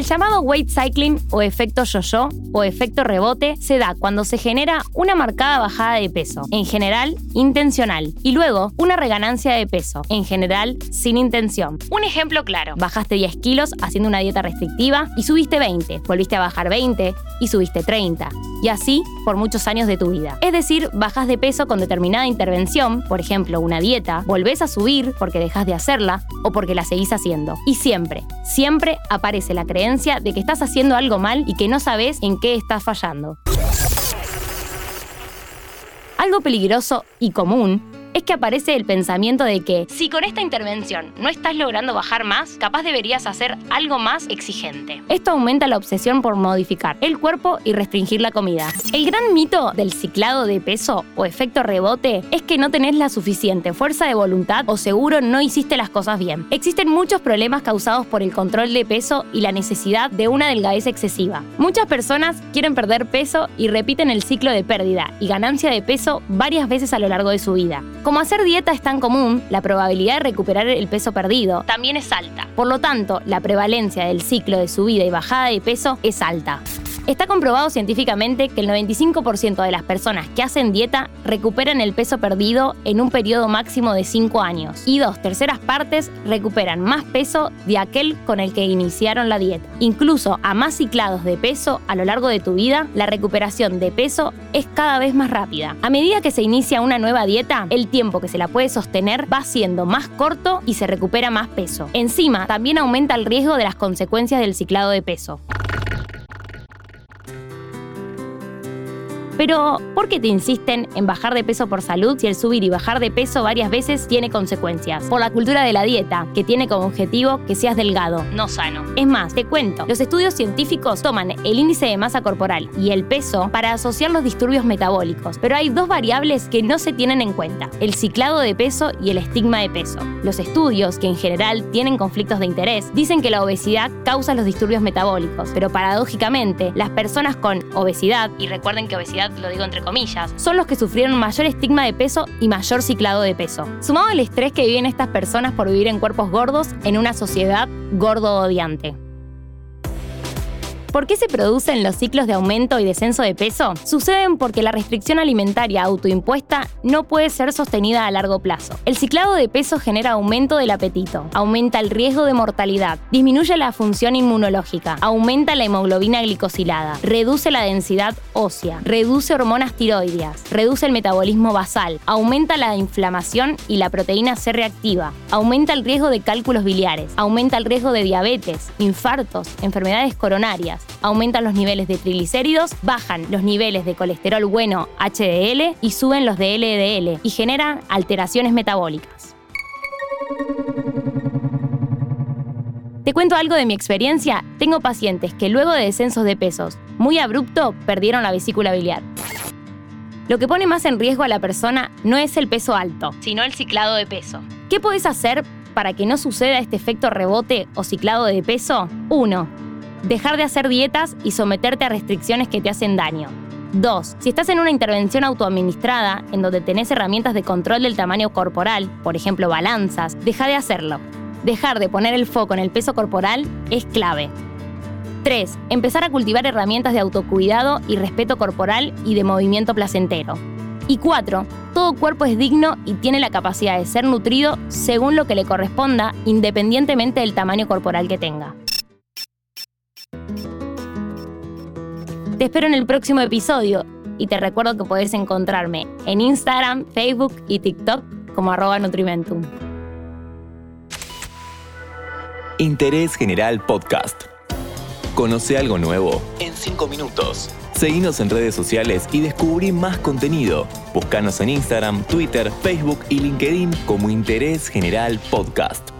El llamado weight cycling o efecto yo-yo o efecto rebote se da cuando se genera una marcada bajada de peso, en general intencional, y luego una reganancia de peso, en general sin intención. Un ejemplo claro, bajaste 10 kilos haciendo una dieta restrictiva y subiste 20, volviste a bajar 20 y subiste 30, y así por muchos años de tu vida. Es decir, bajas de peso con determinada intervención, por ejemplo una dieta, volvés a subir porque dejas de hacerla o porque la seguís haciendo. Y siempre, siempre aparece la creencia de que estás haciendo algo mal y que no sabes en qué estás fallando. Algo peligroso y común es que aparece el pensamiento de que si con esta intervención no estás logrando bajar más, capaz deberías hacer algo más exigente. Esto aumenta la obsesión por modificar el cuerpo y restringir la comida. El gran mito del ciclado de peso o efecto rebote es que no tenés la suficiente fuerza de voluntad o seguro no hiciste las cosas bien. Existen muchos problemas causados por el control de peso y la necesidad de una delgadez excesiva. Muchas personas quieren perder peso y repiten el ciclo de pérdida y ganancia de peso varias veces a lo largo de su vida. Como hacer dieta es tan común, la probabilidad de recuperar el peso perdido también es alta. Por lo tanto, la prevalencia del ciclo de subida y bajada de peso es alta. Está comprobado científicamente que el 95% de las personas que hacen dieta recuperan el peso perdido en un periodo máximo de 5 años y dos terceras partes recuperan más peso de aquel con el que iniciaron la dieta. Incluso a más ciclados de peso a lo largo de tu vida, la recuperación de peso es cada vez más rápida. A medida que se inicia una nueva dieta, el tiempo que se la puede sostener va siendo más corto y se recupera más peso. Encima, también aumenta el riesgo de las consecuencias del ciclado de peso. Pero, ¿por qué te insisten en bajar de peso por salud si el subir y bajar de peso varias veces tiene consecuencias? Por la cultura de la dieta, que tiene como objetivo que seas delgado, no sano. Es más, te cuento, los estudios científicos toman el índice de masa corporal y el peso para asociar los disturbios metabólicos, pero hay dos variables que no se tienen en cuenta, el ciclado de peso y el estigma de peso. Los estudios, que en general tienen conflictos de interés, dicen que la obesidad causa los disturbios metabólicos, pero paradójicamente, las personas con obesidad, y recuerden que obesidad lo digo entre comillas, son los que sufrieron mayor estigma de peso y mayor ciclado de peso. Sumado al estrés que viven estas personas por vivir en cuerpos gordos en una sociedad gordo odiante. ¿Por qué se producen los ciclos de aumento y descenso de peso? Suceden porque la restricción alimentaria autoimpuesta no puede ser sostenida a largo plazo. El ciclado de peso genera aumento del apetito, aumenta el riesgo de mortalidad, disminuye la función inmunológica, aumenta la hemoglobina glicosilada, reduce la densidad ósea, reduce hormonas tiroideas, reduce el metabolismo basal, aumenta la inflamación y la proteína C reactiva, aumenta el riesgo de cálculos biliares, aumenta el riesgo de diabetes, infartos, enfermedades coronarias, aumentan los niveles de triglicéridos, bajan los niveles de colesterol bueno HDL y suben los de LDL y generan alteraciones metabólicas. Te cuento algo de mi experiencia. Tengo pacientes que luego de descensos de pesos muy abrupto perdieron la vesícula biliar. Lo que pone más en riesgo a la persona no es el peso alto, sino el ciclado de peso. ¿Qué puedes hacer para que no suceda este efecto rebote o ciclado de peso? 1 dejar de hacer dietas y someterte a restricciones que te hacen daño. 2. Si estás en una intervención autoadministrada, en donde tenés herramientas de control del tamaño corporal, por ejemplo balanzas, deja de hacerlo. Dejar de poner el foco en el peso corporal es clave. 3. Empezar a cultivar herramientas de autocuidado y respeto corporal y de movimiento placentero. Y 4. Todo cuerpo es digno y tiene la capacidad de ser nutrido según lo que le corresponda, independientemente del tamaño corporal que tenga. Te espero en el próximo episodio y te recuerdo que podés encontrarme en Instagram, Facebook y TikTok como arroba Nutrimentum. Interés General Podcast. Conoce algo nuevo en 5 minutos. Seguinos en redes sociales y descubrí más contenido. Búscanos en Instagram, Twitter, Facebook y LinkedIn como Interés General Podcast.